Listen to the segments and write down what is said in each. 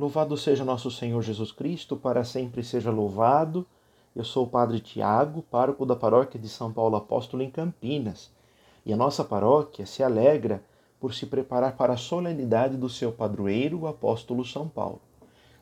Louvado seja nosso Senhor Jesus Cristo, para sempre seja louvado. Eu sou o Padre Tiago, pároco da paróquia de São Paulo Apóstolo em Campinas, e a nossa paróquia se alegra por se preparar para a solenidade do seu padroeiro, o apóstolo São Paulo.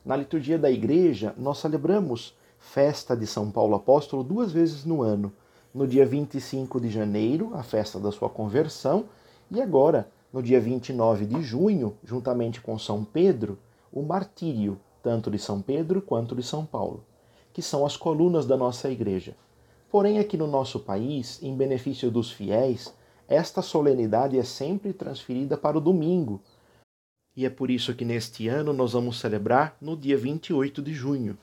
Na liturgia da igreja, nós celebramos festa de São Paulo Apóstolo duas vezes no ano. No dia 25 de janeiro, a festa da sua conversão, e agora, no dia 29 de junho, juntamente com São Pedro, o martírio, tanto de São Pedro quanto de São Paulo, que são as colunas da nossa igreja. Porém, aqui no nosso país, em benefício dos fiéis, esta solenidade é sempre transferida para o domingo. E é por isso que neste ano nós vamos celebrar no dia 28 de junho.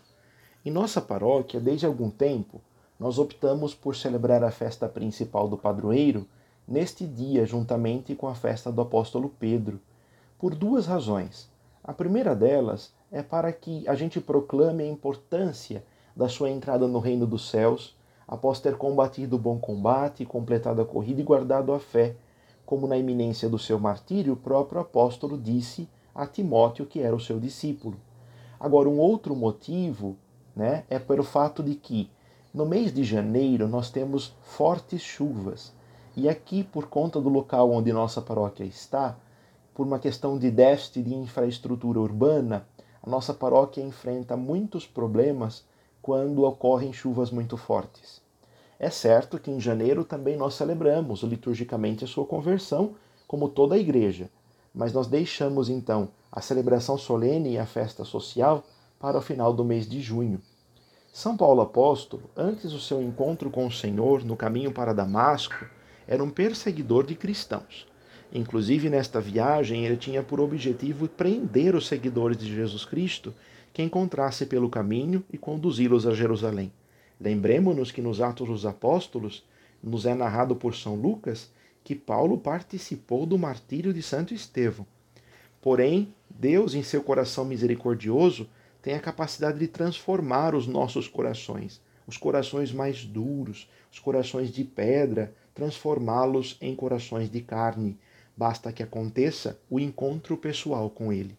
Em nossa paróquia, desde algum tempo, nós optamos por celebrar a festa principal do padroeiro neste dia, juntamente com a festa do apóstolo Pedro, por duas razões. A primeira delas é para que a gente proclame a importância da sua entrada no reino dos céus, após ter combatido o bom combate, completado a corrida e guardado a fé, como na iminência do seu martírio o próprio apóstolo disse a Timóteo, que era o seu discípulo. Agora, um outro motivo né, é pelo fato de que no mês de janeiro nós temos fortes chuvas. E aqui, por conta do local onde nossa paróquia está, por uma questão de déficit de infraestrutura urbana, a nossa paróquia enfrenta muitos problemas quando ocorrem chuvas muito fortes. É certo que em janeiro também nós celebramos liturgicamente a sua conversão, como toda a igreja, mas nós deixamos então a celebração solene e a festa social para o final do mês de junho. São Paulo apóstolo, antes do seu encontro com o Senhor no caminho para Damasco, era um perseguidor de cristãos. Inclusive, nesta viagem, ele tinha por objetivo prender os seguidores de Jesus Cristo que encontrasse pelo caminho e conduzi-los a Jerusalém. Lembremos-nos que nos Atos dos Apóstolos nos é narrado por São Lucas que Paulo participou do martírio de Santo Estevão. Porém, Deus, em seu coração misericordioso, tem a capacidade de transformar os nossos corações, os corações mais duros, os corações de pedra, transformá-los em corações de carne. Basta que aconteça o encontro pessoal com ele.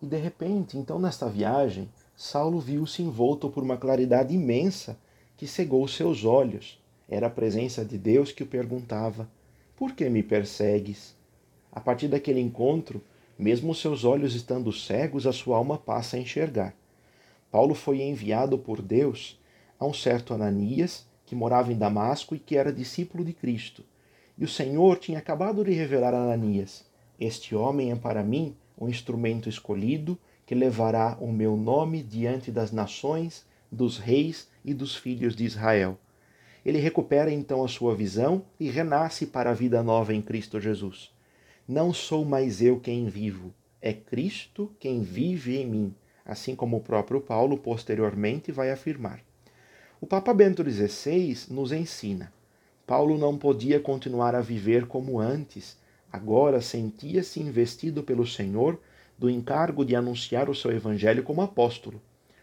E de repente, então, nesta viagem, Saulo viu-se envolto por uma claridade imensa que cegou seus olhos. Era a presença de Deus que o perguntava: Por que me persegues? A partir daquele encontro, mesmo seus olhos estando cegos, a sua alma passa a enxergar. Paulo foi enviado por Deus a um certo Ananias que morava em Damasco e que era discípulo de Cristo. E o Senhor tinha acabado de revelar a Ananias: Este homem é para mim um instrumento escolhido que levará o meu nome diante das nações, dos reis e dos filhos de Israel. Ele recupera então a sua visão e renasce para a vida nova em Cristo Jesus. Não sou mais eu quem vivo, é Cristo quem vive em mim, assim como o próprio Paulo posteriormente vai afirmar. O Papa Bento XVI nos ensina. Paulo não podia continuar a viver como antes, agora sentia-se investido pelo Senhor do encargo de anunciar o seu evangelho como apóstolo.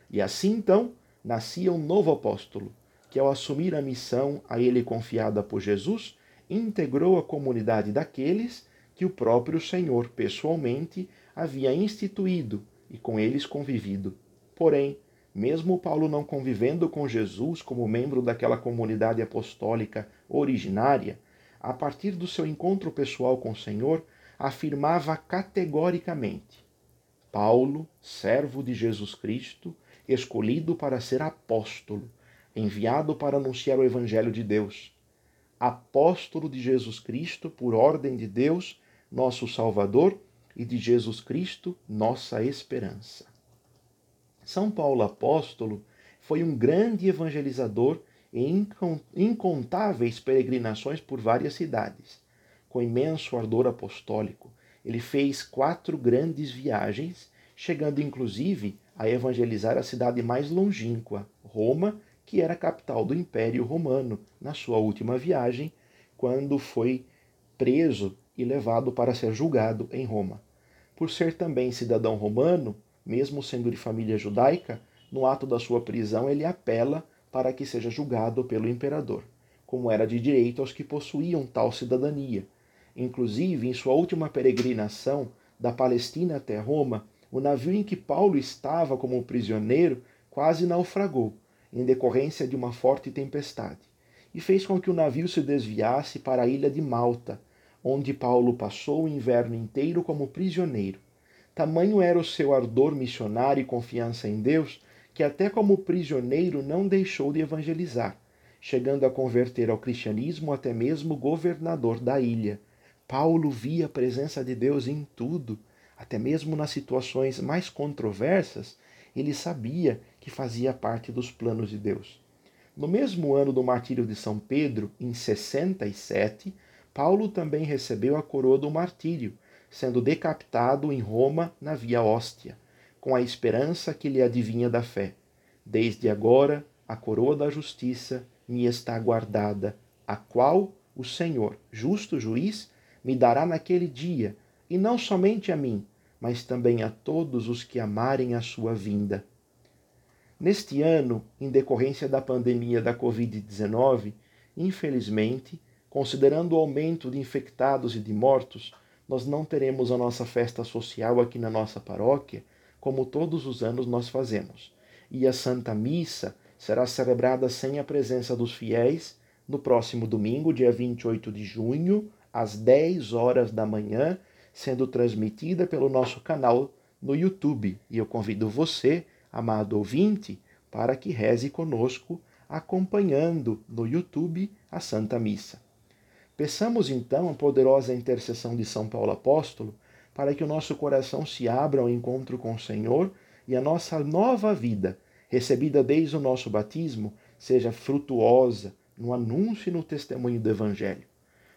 E assim então nascia um novo apóstolo, que ao assumir a missão a ele confiada por Jesus, integrou a comunidade daqueles que o próprio Senhor pessoalmente havia instituído e com eles convivido. Porém, mesmo Paulo não convivendo com Jesus como membro daquela comunidade apostólica originária, a partir do seu encontro pessoal com o Senhor, afirmava categoricamente: Paulo, servo de Jesus Cristo, escolhido para ser apóstolo, enviado para anunciar o Evangelho de Deus. Apóstolo de Jesus Cristo, por ordem de Deus, nosso Salvador, e de Jesus Cristo, nossa esperança. São Paulo apóstolo foi um grande evangelizador em incontáveis peregrinações por várias cidades. Com imenso ardor apostólico, ele fez quatro grandes viagens, chegando inclusive a evangelizar a cidade mais longínqua, Roma, que era a capital do Império Romano, na sua última viagem, quando foi preso e levado para ser julgado em Roma. Por ser também cidadão romano, mesmo sendo de família judaica, no ato da sua prisão ele apela para que seja julgado pelo imperador, como era de direito aos que possuíam tal cidadania. Inclusive, em sua última peregrinação da Palestina até Roma, o navio em que Paulo estava como prisioneiro quase naufragou, em decorrência de uma forte tempestade, e fez com que o navio se desviasse para a ilha de Malta, onde Paulo passou o inverno inteiro como prisioneiro. Tamanho era o seu ardor missionário e confiança em Deus, que até como prisioneiro não deixou de evangelizar, chegando a converter ao cristianismo até mesmo o governador da ilha. Paulo via a presença de Deus em tudo, até mesmo nas situações mais controversas, ele sabia que fazia parte dos planos de Deus. No mesmo ano do martírio de São Pedro, em 67, Paulo também recebeu a coroa do martírio, sendo decapitado em Roma na Via Hóstia, com a esperança que lhe adivinha da fé. Desde agora, a coroa da justiça me está guardada, a qual o Senhor, justo juiz, me dará naquele dia, e não somente a mim, mas também a todos os que amarem a sua vinda. Neste ano, em decorrência da pandemia da Covid-19, infelizmente, considerando o aumento de infectados e de mortos, nós não teremos a nossa festa social aqui na nossa paróquia, como todos os anos nós fazemos. E a Santa Missa será celebrada sem a presença dos fiéis no próximo domingo, dia 28 de junho, às 10 horas da manhã, sendo transmitida pelo nosso canal no YouTube. E eu convido você, amado ouvinte, para que reze conosco, acompanhando no YouTube a Santa Missa. Peçamos então a poderosa intercessão de São Paulo Apóstolo para que o nosso coração se abra ao encontro com o Senhor e a nossa nova vida, recebida desde o nosso batismo, seja frutuosa no anúncio e no testemunho do Evangelho.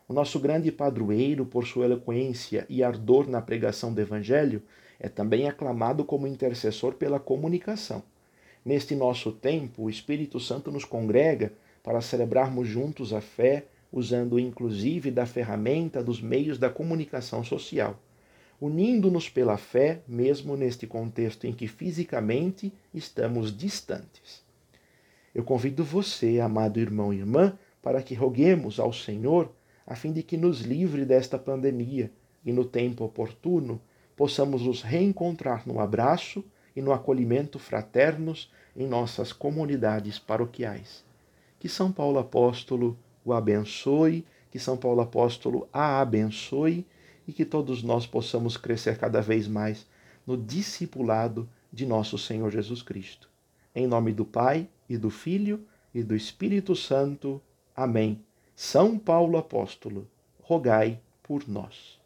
O nosso grande padroeiro, por sua eloquência e ardor na pregação do Evangelho, é também aclamado como intercessor pela comunicação. Neste nosso tempo, o Espírito Santo nos congrega para celebrarmos juntos a fé, usando inclusive da ferramenta dos meios da comunicação social, unindo-nos pela fé, mesmo neste contexto em que fisicamente estamos distantes. Eu convido você, amado irmão e irmã, para que roguemos ao Senhor a fim de que nos livre desta pandemia e, no tempo oportuno, possamos nos reencontrar no abraço e no acolhimento fraternos em nossas comunidades paroquiais. Que São Paulo Apóstolo o abençoe, que São Paulo Apóstolo a abençoe e que todos nós possamos crescer cada vez mais no discipulado de nosso Senhor Jesus Cristo. Em nome do Pai e do Filho e do Espírito Santo. Amém. São Paulo Apóstolo, rogai por nós.